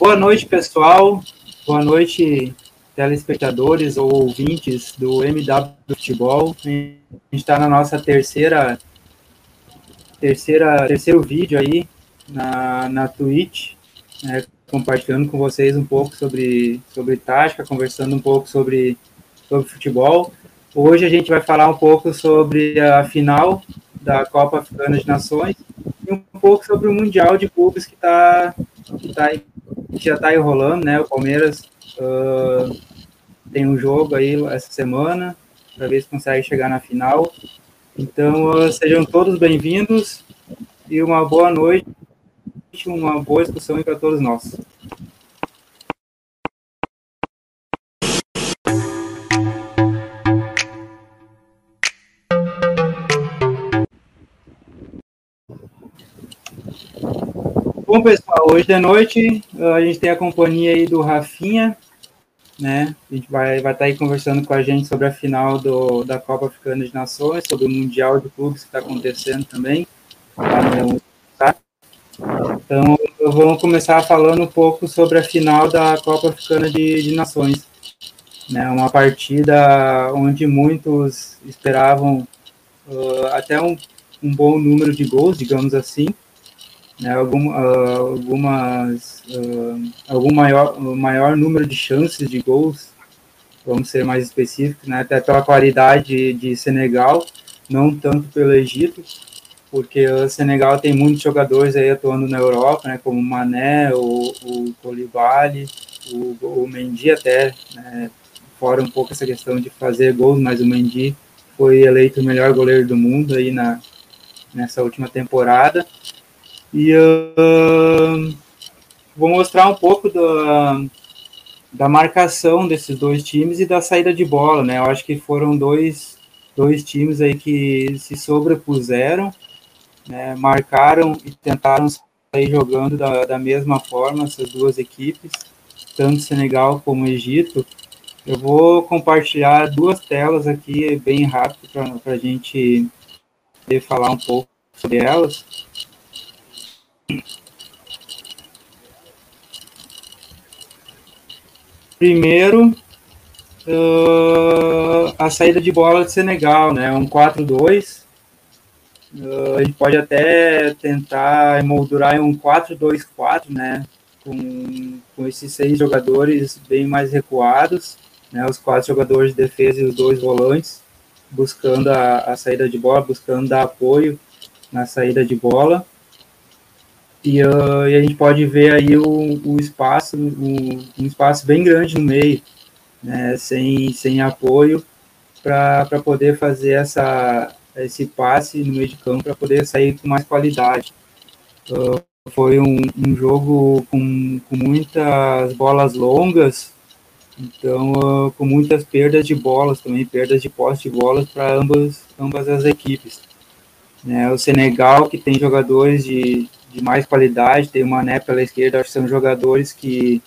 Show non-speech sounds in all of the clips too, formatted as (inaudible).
Boa noite, pessoal. Boa noite, telespectadores ou ouvintes do MW Futebol. A gente está na nossa terceira, terceira, terceiro vídeo aí na, na Twitch, né, compartilhando com vocês um pouco sobre, sobre tática, conversando um pouco sobre, sobre futebol. Hoje a gente vai falar um pouco sobre a final da Copa Africana de Nações e um pouco sobre o Mundial de Clubes que, tá, que, tá, que já está enrolando, né? O Palmeiras uh, tem um jogo aí essa semana para ver se consegue chegar na final. Então, uh, sejam todos bem-vindos e uma boa noite, uma boa discussão para todos nós. Bom, pessoal, hoje de noite a gente tem a companhia aí do Rafinha, né? A gente vai, vai estar tá aí conversando com a gente sobre a final do, da Copa Africana de Nações, sobre o Mundial de Clubes que está acontecendo também. Então, vamos começar falando um pouco sobre a final da Copa Africana de, de Nações. Né? Uma partida onde muitos esperavam uh, até um, um bom número de gols, digamos assim, né, algum, uh, algumas, uh, algum maior, maior número de chances de gols, vamos ser mais específicos, né, até pela qualidade de Senegal, não tanto pelo Egito, porque o Senegal tem muitos jogadores aí atuando na Europa, né, como o Mané, o, o Koulibaly, o, o Mendy até, né, fora um pouco essa questão de fazer gols, mas o Mendy foi eleito o melhor goleiro do mundo aí na, nessa última temporada. E uh, vou mostrar um pouco da, da marcação desses dois times e da saída de bola, né? Eu acho que foram dois, dois times aí que se sobrepuseram, né? marcaram e tentaram sair jogando da, da mesma forma, essas duas equipes, tanto Senegal como Egito. Eu vou compartilhar duas telas aqui bem rápido para a gente falar um pouco sobre elas. Primeiro, uh, a saída de bola de Senegal, né? Um 4-2. Uh, a gente pode até tentar emoldurar em um 4-2-4, né? Com, com esses seis jogadores bem mais recuados, né? Os quatro jogadores de defesa e os dois volantes, buscando a, a saída de bola, buscando dar apoio na saída de bola. E, uh, e, a gente pode ver aí o, o espaço, um, espaço bem grande no meio, né, sem, sem apoio, para poder fazer essa, esse passe no meio de campo, para poder sair com mais qualidade. Uh, foi um, um jogo com, com muitas bolas longas, então uh, com muitas perdas de bolas também, perdas de posse de bolas para ambas, ambas as equipes. Né, o Senegal, que tem jogadores de de mais qualidade, tem o Mané pela esquerda, acho que são jogadores que,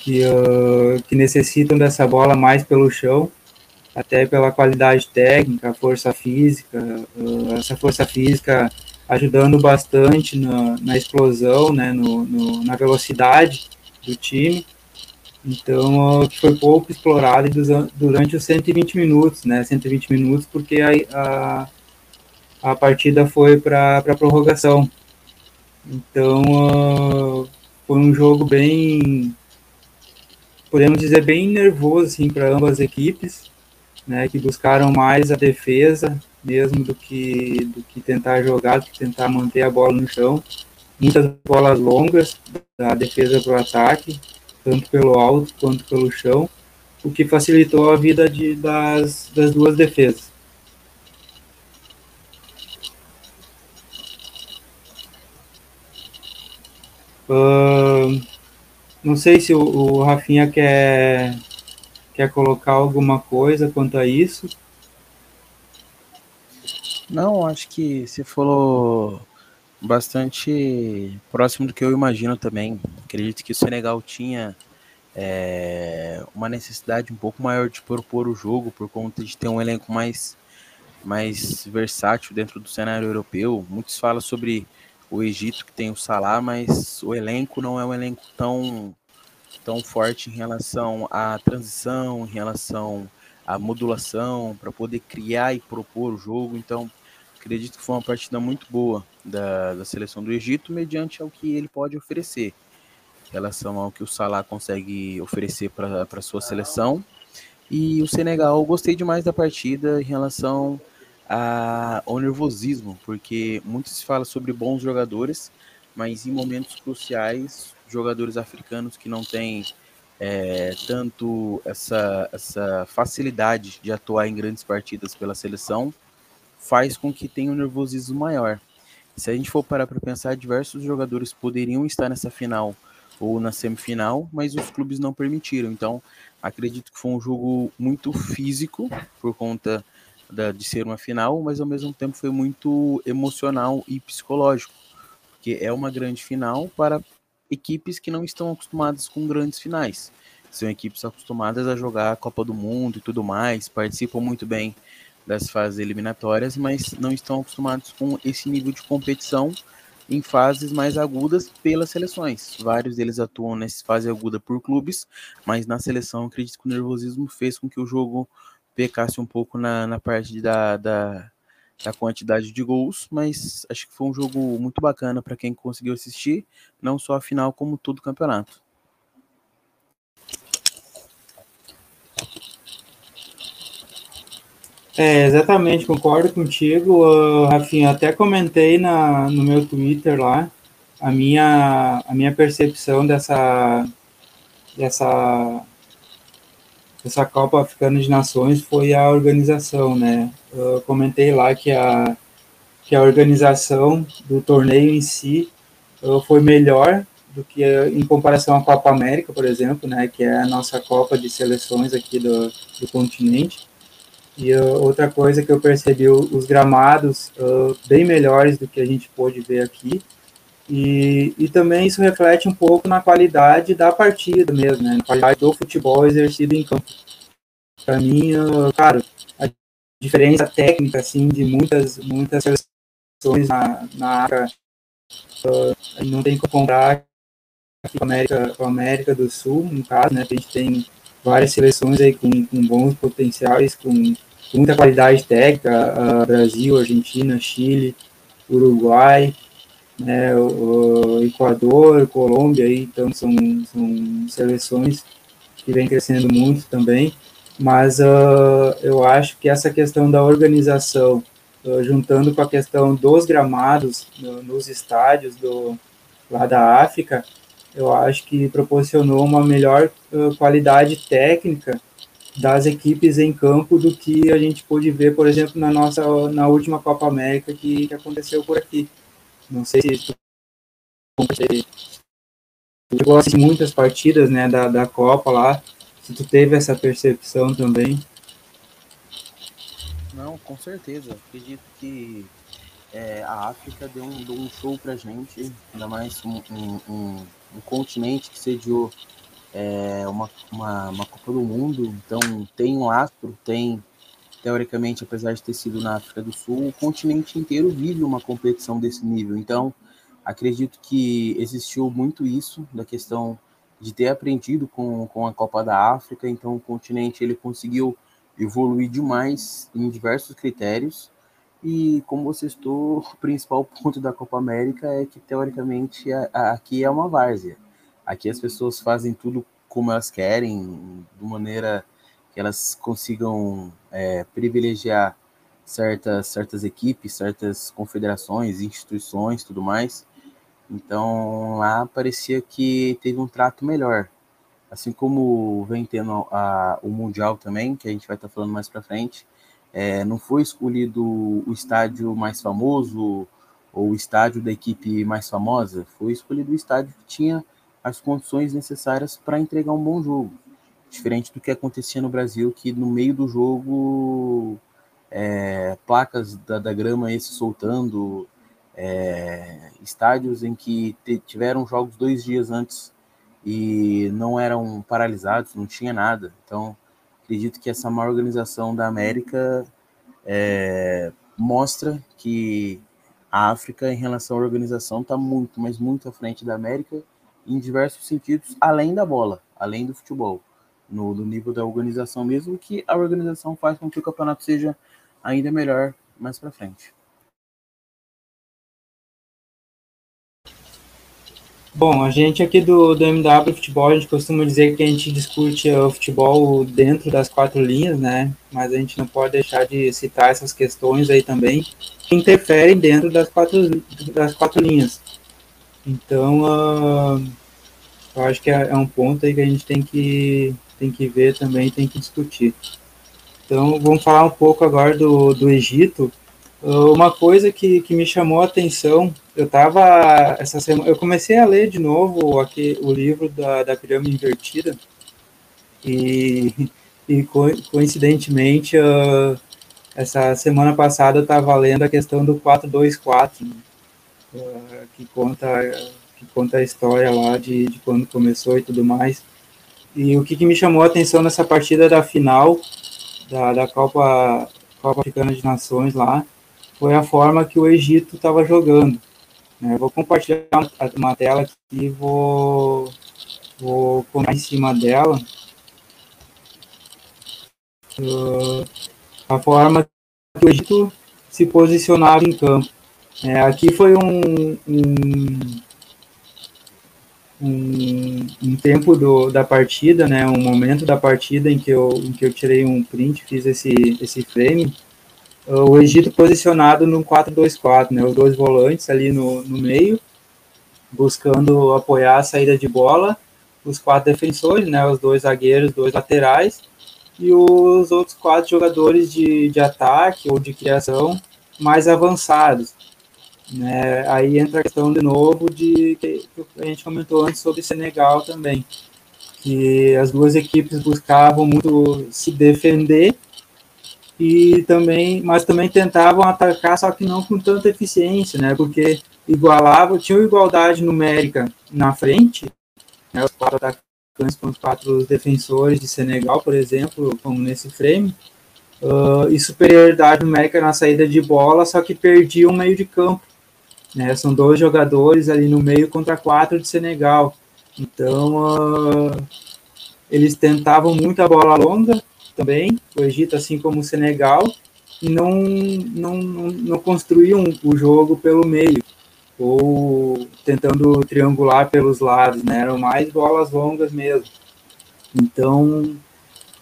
que, uh, que necessitam dessa bola mais pelo chão, até pela qualidade técnica, força física, uh, essa força física ajudando bastante na, na explosão, né, no, no, na velocidade do time. Então, uh, foi pouco explorado durante os 120 minutos, né, 120 minutos, porque a, a, a partida foi para a prorrogação. Então, uh, foi um jogo bem, podemos dizer, bem nervoso assim, para ambas as equipes, né, que buscaram mais a defesa mesmo do que, do que tentar jogar, do que tentar manter a bola no chão. Muitas bolas longas da defesa para o ataque, tanto pelo alto quanto pelo chão, o que facilitou a vida de, das, das duas defesas. Uh, não sei se o, o Rafinha quer, quer colocar alguma coisa quanto a isso. Não, acho que você falou bastante próximo do que eu imagino também. Acredito que o Senegal tinha é, uma necessidade um pouco maior de propor o jogo por conta de ter um elenco mais, mais versátil dentro do cenário europeu. Muitos falam sobre o Egito que tem o Salah, mas o elenco não é um elenco tão tão forte em relação à transição, em relação à modulação, para poder criar e propor o jogo. Então, acredito que foi uma partida muito boa da, da seleção do Egito, mediante ao que ele pode oferecer, em relação ao que o Salah consegue oferecer para a sua seleção. E o Senegal, gostei demais da partida em relação a, ao nervosismo, porque muito se fala sobre bons jogadores, mas em momentos cruciais jogadores africanos que não têm é, tanto essa, essa facilidade de atuar em grandes partidas pela seleção, faz com que tenha um nervosismo maior. Se a gente for parar para pensar, diversos jogadores poderiam estar nessa final ou na semifinal, mas os clubes não permitiram. Então, acredito que foi um jogo muito físico por conta da, de ser uma final, mas ao mesmo tempo foi muito emocional e psicológico, porque é uma grande final para equipes que não estão acostumadas com grandes finais. São equipes acostumadas a jogar a Copa do Mundo e tudo mais, participam muito bem das fases eliminatórias, mas não estão acostumados com esse nível de competição em fases mais agudas pelas seleções. Vários deles atuam nessa fase aguda por clubes, mas na seleção acredito que o nervosismo fez com que o jogo pecasse um pouco na, na parte da, da, a quantidade de gols, mas acho que foi um jogo muito bacana para quem conseguiu assistir, não só a final, como todo o campeonato. É, exatamente, concordo contigo, uh, Rafinha. Até comentei na, no meu Twitter lá a minha, a minha percepção dessa, dessa essa Copa Africana de Nações foi a organização, né? Eu comentei lá que a, que a organização do torneio em si uh, foi melhor do que em comparação à Copa América, por exemplo, né? Que é a nossa Copa de seleções aqui do, do continente. E uh, outra coisa que eu percebi, os gramados uh, bem melhores do que a gente pôde ver aqui. E, e também isso reflete um pouco na qualidade da partida mesmo, né? Na qualidade do futebol exercido em campo. Para mim, cara, a diferença técnica, assim, de muitas, muitas seleções na, na África, uh, não tem como comparar com a América, com a América do Sul, no caso, né? A gente tem várias seleções aí com, com bons potenciais, com muita qualidade técnica, uh, Brasil, Argentina, Chile, Uruguai, né, o, Equador, Colômbia, aí, então são, são seleções que vem crescendo muito também, mas uh, eu acho que essa questão da organização, uh, juntando com a questão dos gramados uh, nos estádios do, lá da África, eu acho que proporcionou uma melhor qualidade técnica das equipes em campo do que a gente pôde ver, por exemplo, na nossa na última Copa América que, que aconteceu por aqui. Não sei se tu, gosta de muitas partidas né, da, da Copa lá, se tu teve essa percepção também. Não, com certeza. Acredito que é, a África deu um, deu um show gente, ainda mais um, um, um, um continente que sediou é, uma, uma, uma Copa do Mundo, então tem um astro, tem teoricamente, apesar de ter sido na África do Sul, o continente inteiro vive uma competição desse nível. Então, acredito que existiu muito isso da questão de ter aprendido com, com a Copa da África. Então, o continente ele conseguiu evoluir demais em diversos critérios. E como você estou, (laughs) o principal ponto da Copa América é que teoricamente a, a, aqui é uma várzea. Aqui as pessoas fazem tudo como elas querem, de maneira que elas consigam é, privilegiar certas, certas equipes, certas confederações, instituições, tudo mais. Então lá parecia que teve um trato melhor. Assim como vem tendo a, o Mundial também, que a gente vai estar falando mais para frente, é, não foi escolhido o estádio mais famoso ou o estádio da equipe mais famosa, foi escolhido o estádio que tinha as condições necessárias para entregar um bom jogo. Diferente do que acontecia no Brasil, que no meio do jogo, é, placas da, da grama se soltando, é, estádios em que tiveram jogos dois dias antes e não eram paralisados, não tinha nada. Então, acredito que essa má organização da América é, mostra que a África, em relação à organização, está muito, mas muito à frente da América em diversos sentidos, além da bola, além do futebol, no, no nível da organização mesmo, que a organização faz com que o campeonato seja ainda melhor mais para frente. Bom, a gente aqui do, do MW Futebol, a gente costuma dizer que a gente discute o futebol dentro das quatro linhas, né? Mas a gente não pode deixar de citar essas questões aí também, que interferem dentro das quatro, das quatro linhas. Então, uh, eu acho que é, é, um ponto aí que a gente tem que, tem que ver também, tem que discutir. Então, vamos falar um pouco agora do, do Egito. Uh, uma coisa que, que me chamou a atenção eu tava essa semana, eu comecei a ler de novo aqui o livro da, da pirâmide invertida e, e coincidentemente uh, essa semana passada eu estava lendo a questão do 424 né, uh, que conta que conta a história lá de, de quando começou e tudo mais e o que, que me chamou a atenção nessa partida da final da, da Copa Copa Africana de Nações lá foi a forma que o Egito estava jogando eu vou compartilhar uma tela aqui e vou, vou comentar em cima dela uh, a forma que o Egito se posicionava em campo. É, aqui foi um, um, um, um, tempo do, da partida, né, um momento da partida em que eu, em que eu tirei um print, fiz esse, esse frame, o Egito posicionado no 4-2-4, né, os dois volantes ali no, no meio, buscando apoiar a saída de bola, os quatro defensores, né, os dois zagueiros, dois laterais, e os outros quatro jogadores de, de ataque ou de criação mais avançados. Né? Aí entra a questão de novo de que a gente comentou antes sobre Senegal também, que as duas equipes buscavam muito se defender e também, mas também tentavam atacar, só que não com tanta eficiência, né? Porque igualavam, tinham igualdade numérica na frente, né? Os quatro atacantes com os quatro defensores de Senegal, por exemplo, como nesse frame, uh, e superioridade numérica na saída de bola, só que perdiam o meio de campo, né? São dois jogadores ali no meio contra quatro de Senegal, então uh, eles tentavam muito a bola longa também, o Egito, assim como o Senegal, e não, não, não, construíam o jogo pelo meio, ou tentando triangular pelos lados, né? Eram mais bolas longas mesmo. Então,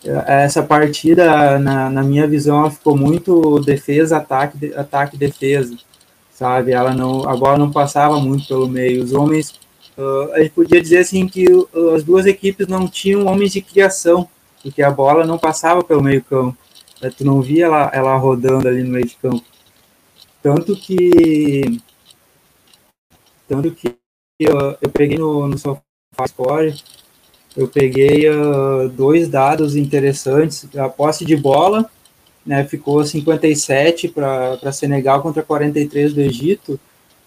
essa partida, na, na minha visão, ficou muito defesa, ataque, ataque, defesa, sabe? Ela não, a bola não passava muito pelo meio. Os homens, uh, a gente podia dizer assim que uh, as duas equipes não tinham homens de criação, porque a bola não passava pelo meio campo. Né? Tu não via ela, ela rodando ali no meio de campo. Tanto que tanto que eu, eu peguei no, no SofaScore, eu peguei uh, dois dados interessantes. A posse de bola né, ficou 57 para Senegal contra 43 do Egito,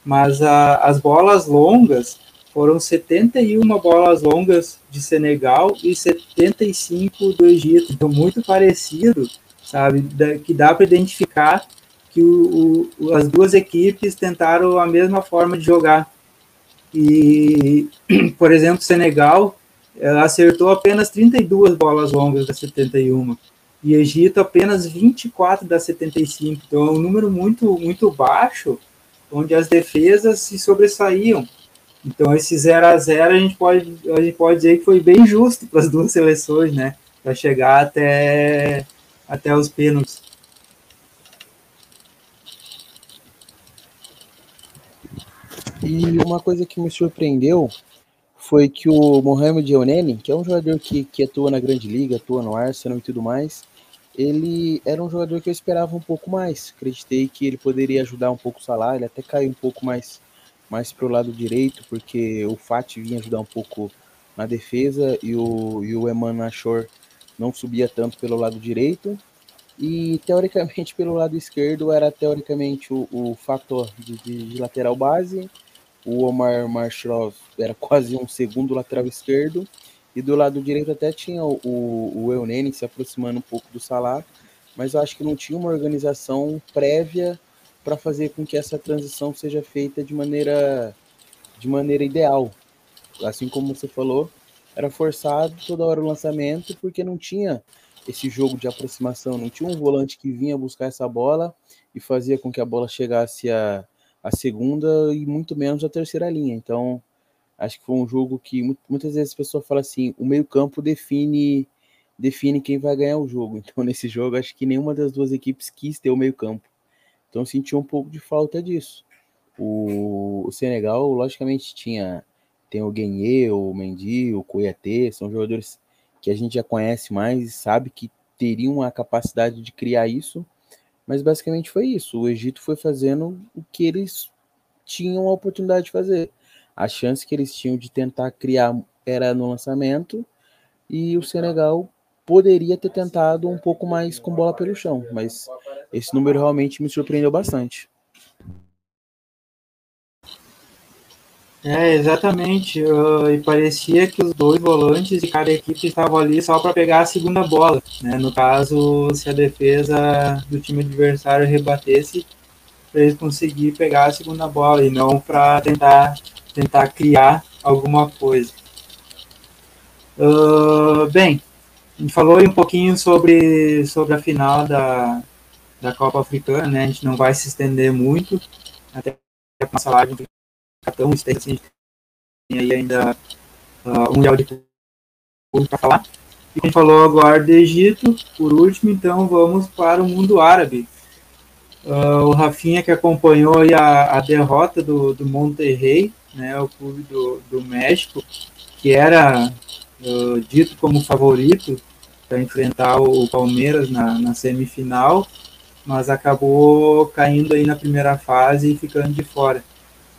mas a, as bolas longas foram 71 bolas longas de Senegal e 75 do Egito. Então, muito parecido, sabe? que dá para identificar que o, o, as duas equipes tentaram a mesma forma de jogar. E, (clears throat) por exemplo, Senegal acertou apenas 32 bolas longas das 71 e Egito apenas 24 das 75. Então, é um número muito, muito baixo, onde as defesas se sobressaíam. Então, esse 0 a 0 a gente pode, a gente pode dizer que foi bem justo para as duas seleções, né? Para chegar até, até os pênaltis. E uma coisa que me surpreendeu foi que o Mohamed Euneni, que é um jogador que, que atua na Grande Liga, atua no Arsenal e tudo mais, ele era um jogador que eu esperava um pouco mais. Acreditei que ele poderia ajudar um pouco o Salah, ele até caiu um pouco mais mais para o lado direito, porque o Fati vinha ajudar um pouco na defesa e o, e o Eman Ashor não subia tanto pelo lado direito. E teoricamente (laughs) pelo lado esquerdo era teoricamente o, o fator de, de, de, lateral base. O Omar Marshrov era quase um segundo lateral esquerdo. E do lado direito até tinha o, o, o Eunene se aproximando um pouco do Salah. Mas eu acho que não tinha uma organização prévia para fazer com que essa transição seja feita de maneira de maneira ideal. Assim como você falou, era forçado toda hora o lançamento porque não tinha esse jogo de aproximação, não tinha um volante que vinha buscar essa bola e fazia com que a bola chegasse a, a segunda e muito menos a terceira linha. Então, acho que foi um jogo que muitas vezes a pessoa fala assim, o meio-campo define define quem vai ganhar o jogo. (laughs) Então, nesse jogo, acho que nenhuma das duas equipes quis ter o meio-campo. Então, senti um pouco de falta disso. O, o Senegal, logicamente, tinha tem o Guenye, o Mendy, o Kouyaté, são jogadores que a gente já conhece mais e sabe que teriam a capacidade de criar isso, mas basicamente foi isso. O Egito foi fazendo o que eles tinham a oportunidade de fazer. A chance que eles tinham de tentar criar era no lançamento e o Senegal poderia ter tentado um pouco mais com bola pelo chão, mas esse número realmente me surpreendeu bastante. É, exatamente. Uh, e parecia que os dois volantes de cada equipe estavam ali só para pegar a segunda bola. Né? No caso, se a defesa do time adversário rebatesse, para eles conseguir pegar a segunda bola e não para tentar, tentar criar alguma coisa. Uh, bem, a gente falou um pouquinho sobre, sobre a final da, da Copa Africana, né? A gente não vai se estender muito, até a nossa live cartão extenso, assim, tem aí ainda uh, um mundial de para falar. E a gente falou agora do Egito, por último, então vamos para o mundo árabe. Uh, o Rafinha que acompanhou a, a derrota do, do Monterrey, né, o clube do, do México, que era uh, dito como favorito para enfrentar o Palmeiras na, na semifinal, mas acabou caindo aí na primeira fase e ficando de fora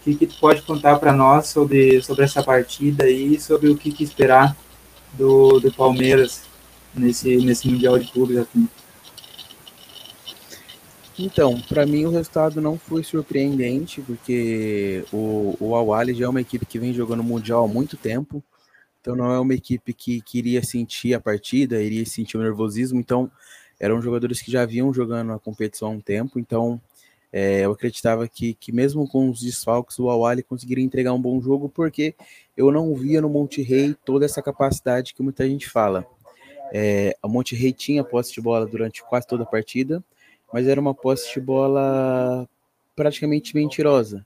que, que tu pode contar para nós sobre, sobre essa partida e sobre o que, que esperar do, do Palmeiras nesse, nesse Mundial de Clubes aqui? Então, para mim o resultado não foi surpreendente, porque o, o Awali já é uma equipe que vem jogando Mundial há muito tempo, então não é uma equipe que queria sentir a partida, iria sentir o nervosismo, então eram jogadores que já vinham jogando a competição há um tempo, então é, eu acreditava que, que mesmo com os desfalques, o Awali conseguiria entregar um bom jogo, porque eu não via no Monte Rei toda essa capacidade que muita gente fala. É, o Monte Rei tinha posse de bola durante quase toda a partida, mas era uma posse de bola praticamente mentirosa,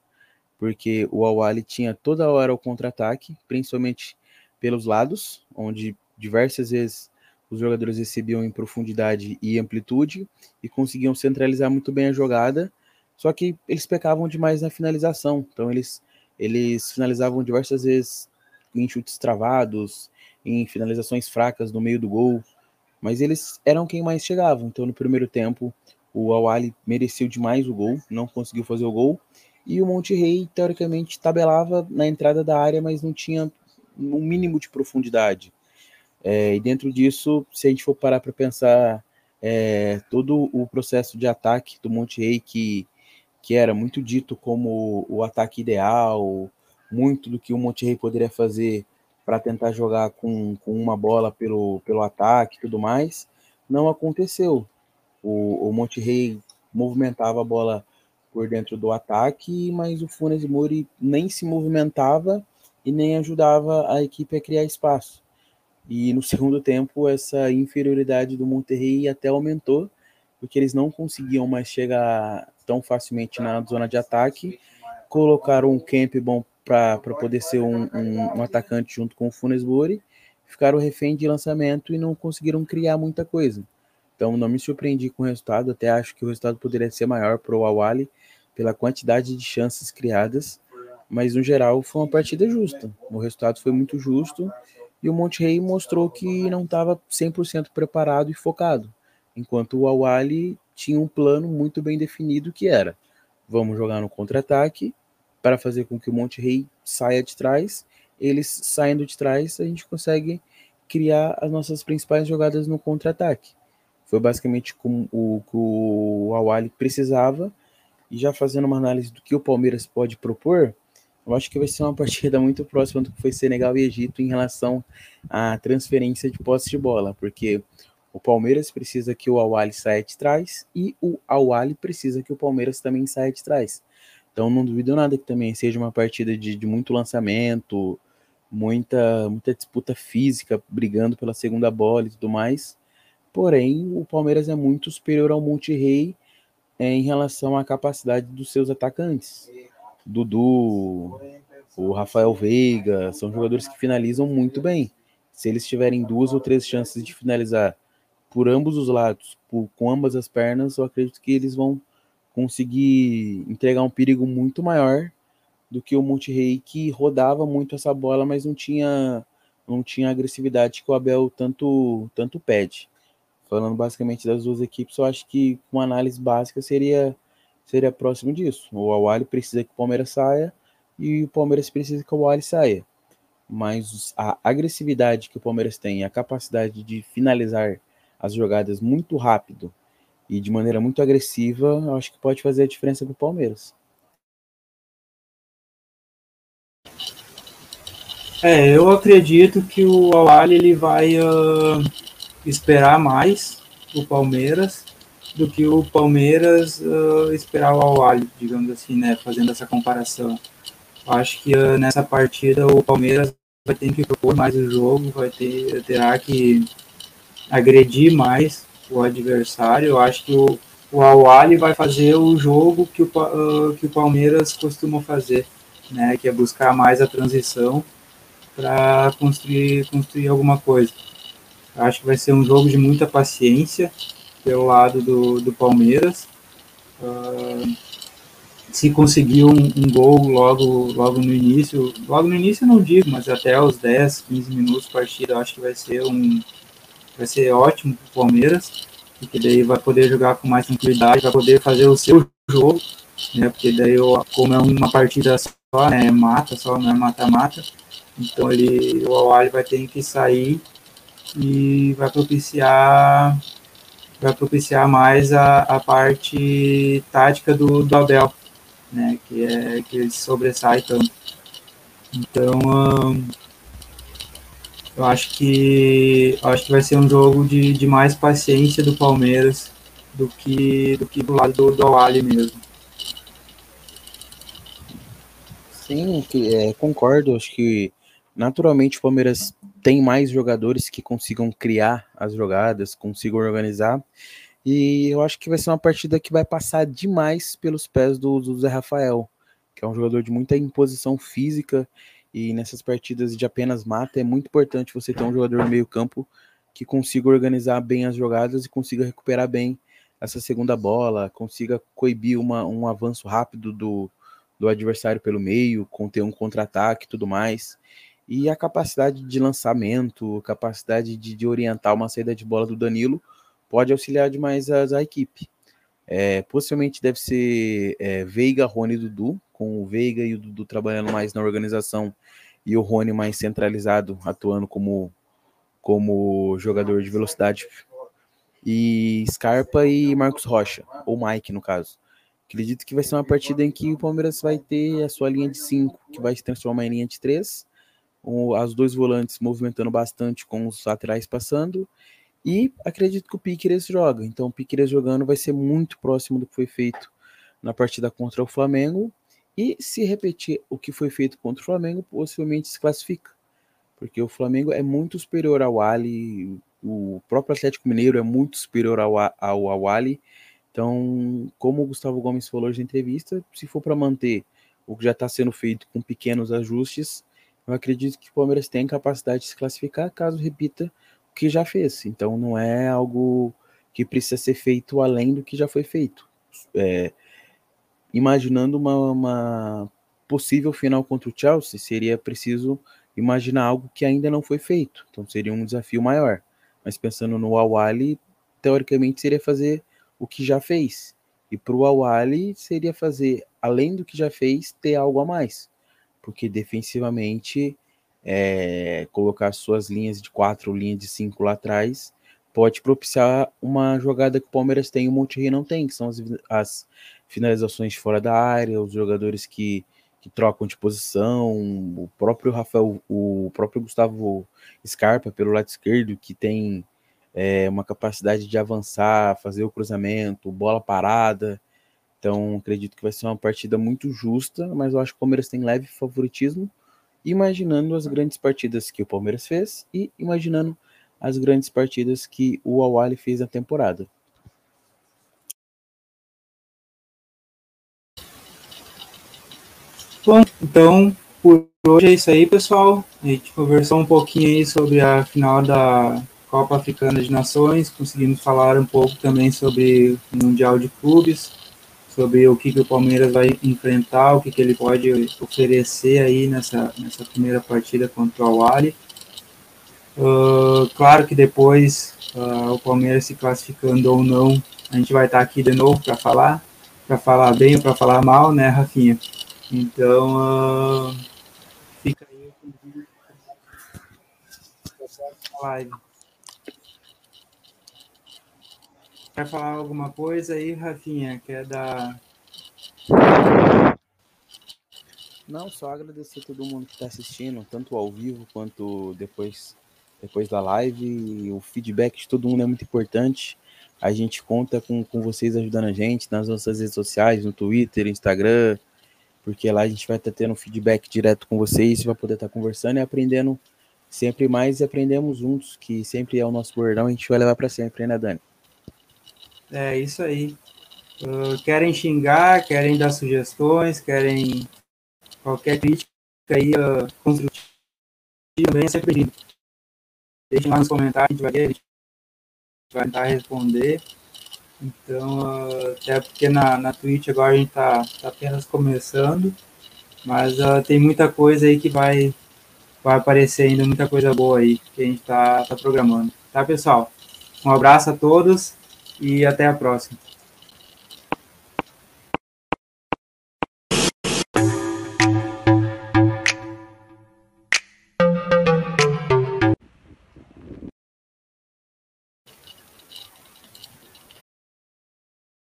porque o Awali tinha toda hora o contra-ataque, principalmente pelos lados, onde diversas vezes os jogadores recebiam em profundidade e amplitude e conseguiam centralizar muito bem a jogada só que eles pecavam demais na finalização. Então eles, eles finalizavam diversas vezes em chutes travados, em finalizações fracas no meio do gol. Mas eles eram quem mais chegavam. Então no primeiro tempo o Awali mereceu demais o gol, não conseguiu fazer o gol. E o Monte Rei, teoricamente, tabelava na entrada da área, mas não tinha um mínimo de profundidade. É, e dentro disso, se a gente for parar para pensar é, todo o processo de ataque do Monte Rei, que que era muito dito como o ataque ideal, muito do que o Monterrey poderia fazer para tentar jogar com, com uma bola pelo, pelo ataque e tudo mais, não aconteceu. O, o Monterrey movimentava a bola por dentro do ataque, mas o Funes Mori nem se movimentava e nem ajudava a equipe a criar espaço. E no (laughs) segundo tempo, essa inferioridade do Monterrey até aumentou, porque eles não conseguiam mais chegar tão facilmente na zona de ataque. Colocaram um camp bom para poder ser um, um, um, atacante junto com o Funes Mori. Ficaram refém de lançamento e não conseguiram criar muita coisa. Então não me surpreendi com o resultado, até acho que o resultado poderia ser maior para o Awali pela quantidade de chances criadas, mas no geral foi uma partida justa. O resultado foi muito justo e o Monte Rey mostrou que não estava 100% preparado e focado enquanto o Awali tinha um plano muito bem definido que era: vamos jogar no contra-ataque para fazer com que o Monte Rei saia de trás. Eles saindo de trás, a gente consegue criar as nossas principais jogadas no contra-ataque. Foi basicamente como o que o Awali precisava. E já fazendo uma análise do que o Palmeiras pode propor, eu acho que vai ser uma partida muito próxima do que foi Senegal e Egito em relação à transferência de posse de bola, porque O Palmeiras precisa que o Awali saia de trás e o Awali precisa que o Palmeiras também saia de trás. Então não duvido nada que também seja uma partida de, de muito lançamento, muita, muita disputa física, brigando pela segunda bola e tudo mais. Porém, o Palmeiras é muito superior ao Monte Rei é, em relação à capacidade dos seus atacantes. Dudu, o Rafael Veiga, são jogadores que finalizam muito bem. Se eles tiverem duas ou três chances de finalizar por ambos os lados, por, com ambas as pernas, eu acredito que eles vão conseguir entregar um perigo muito maior do que o Monterrey que rodava muito essa bola, mas não tinha não tinha a agressividade que o Abel tanto tanto pede. Falando basicamente das duas equipes, eu acho que uma análise básica seria seria próximo disso. O Awali precisa que o Palmeiras saia e o Palmeiras precisa que o Awali saia. Mas a agressividade que o Palmeiras tem, a capacidade de finalizar as jogadas muito rápido e de maneira muito agressiva, eu acho que pode fazer a diferença para o Palmeiras. É, eu acredito que o Awali ele vai uh, esperar mais o Palmeiras do que o Palmeiras uh, esperar o Awali, digamos assim, né, fazendo essa comparação. Acho que uh, nessa partida o Palmeiras vai ter que propor mais o jogo, vai ter terá que agredir mais o adversário. Eu acho que o, o Awali vai fazer o jogo que o, uh, que o Palmeiras costuma fazer, né? Que é buscar mais a transição para construir, construir alguma coisa. Eu acho que vai ser um jogo de muita paciência pelo lado do, do Palmeiras. Uh, se conseguir um, um, gol logo, logo no início, logo no início eu não digo, mas até os 10, 15 minutos de partida, eu acho que vai ser um vai ser ótimo para o Palmeiras porque daí vai poder jogar com mais tranquilidade, vai poder fazer o seu jogo, né? Porque daí, como é uma partida só, né? Mata só, não é mata-mata. Então ele, o Awali vai ter que sair e vai propiciar vai propiciar mais a, a parte tática do, do Abel, né? Que é que ele sobressai tanto. Então, hum, eu acho que eu acho que vai ser um jogo de, de mais paciência do Palmeiras do que do que do lado do, do Ali mesmo. Sim, é, concordo. Acho que naturalmente o Palmeiras tem mais jogadores que consigam criar as jogadas, consigam organizar. E eu acho que vai ser uma partida que vai passar demais pelos pés do, do Zé Rafael, que é um jogador de muita imposição física e nessas partidas de apenas mata é muito importante você ter um jogador no meio-campo que consiga organizar bem as jogadas e consiga recuperar bem essa segunda bola, consiga coibir uma, um avanço rápido do, do adversário pelo meio, conter um contra-ataque e tudo mais. E a capacidade de lançamento, capacidade de, de, orientar uma saída de bola do Danilo pode auxiliar demais a, a equipe. É, possivelmente deve ser é, Veiga, Rony e Dudu, com o Veiga e o Dudu trabalhando mais na organização e o Rony mais centralizado, atuando como, como jogador de velocidade. E Scarpa e Marcos Rocha, ou Mike no caso. Acredito que vai ser uma partida em que o Palmeiras vai ter a sua linha de 5, que vai se transformar em linha de 3, as dois volantes movimentando bastante com os laterais passando, e acredito que o Piqueires joga. Então, o Piqueires jogando vai ser muito próximo do que foi feito na partida contra o Flamengo. E se repetir o que foi feito contra o Flamengo, possivelmente se classifica. Porque o Flamengo é muito superior ao Ali, o próprio Atlético Mineiro é muito superior ao, ao, ao Ali. Então, como o Gustavo Gomes falou na entrevista, se for para manter o que já está sendo feito com pequenos ajustes, eu acredito que o Palmeiras tem capacidade de se classificar caso repita que já fez. Então não é algo que precisa ser feito além do que já foi feito. É, imaginando uma, uma, possível final contra o Chelsea, seria preciso imaginar algo que ainda não foi feito. Então seria um desafio maior. Mas pensando no Awali, teoricamente seria fazer o que já fez. E para o Awali seria fazer, além do que já fez, ter algo a mais. Porque defensivamente é, colocar suas linhas de quatro, linha de cinco lá atrás, pode propiciar uma jogada que o Palmeiras tem e o Monterrey não tem, que são as, as finalizações fora da área, os jogadores que, que trocam de posição, o próprio Rafael, o próprio Gustavo Scarpa pelo lado esquerdo, que tem é, uma capacidade de avançar, fazer o cruzamento, bola parada. Então, acredito que vai ser uma partida muito justa, mas eu acho que o Palmeiras tem leve favoritismo, imaginando as grandes partidas que o Palmeiras fez e imaginando as grandes partidas que o Awali fez na temporada. Bom, então por hoje é isso aí, pessoal. A gente conversou um pouquinho aí sobre a final da Copa Africana de Nações, conseguimos falar um pouco também sobre o Mundial de Clubes, sobre o que, que o Palmeiras vai enfrentar, o que, que ele pode oferecer aí nessa, nessa primeira partida contra o Awali. Uh, claro que depois uh, o Palmeiras se classificando ou não, a gente vai estar aqui de novo para falar, para falar bem ou para falar mal, né, Rafinha? Então, uh, fica aí o convite para a live. Quer falar alguma coisa aí, Rafinha? Quer dar. Não, só agradecer a todo mundo que está assistindo, tanto ao vivo quanto depois, depois da live. O feedback de todo mundo é muito importante. A gente conta com, com vocês ajudando a gente nas nossas redes sociais, no Twitter, Instagram, porque lá a gente vai estar tendo feedback direto com vocês, vai poder estar conversando e aprendendo sempre mais e aprendemos juntos, que sempre é o nosso bordão, a gente vai levar para sempre, né, Dani? É isso aí. Uh, querem xingar, querem dar sugestões, querem qualquer crítica aí uh, construtiva também é bem Deixem lá nos comentários, a gente vai a gente vai tentar responder. Então, uh, até porque na, na Twitch agora a gente está tá apenas começando, mas tem muita coisa aí que vai, vai aparecer ainda, muita coisa boa aí que a gente está tá programando. Tá, pessoal? Um abraço a todos e até a próxima.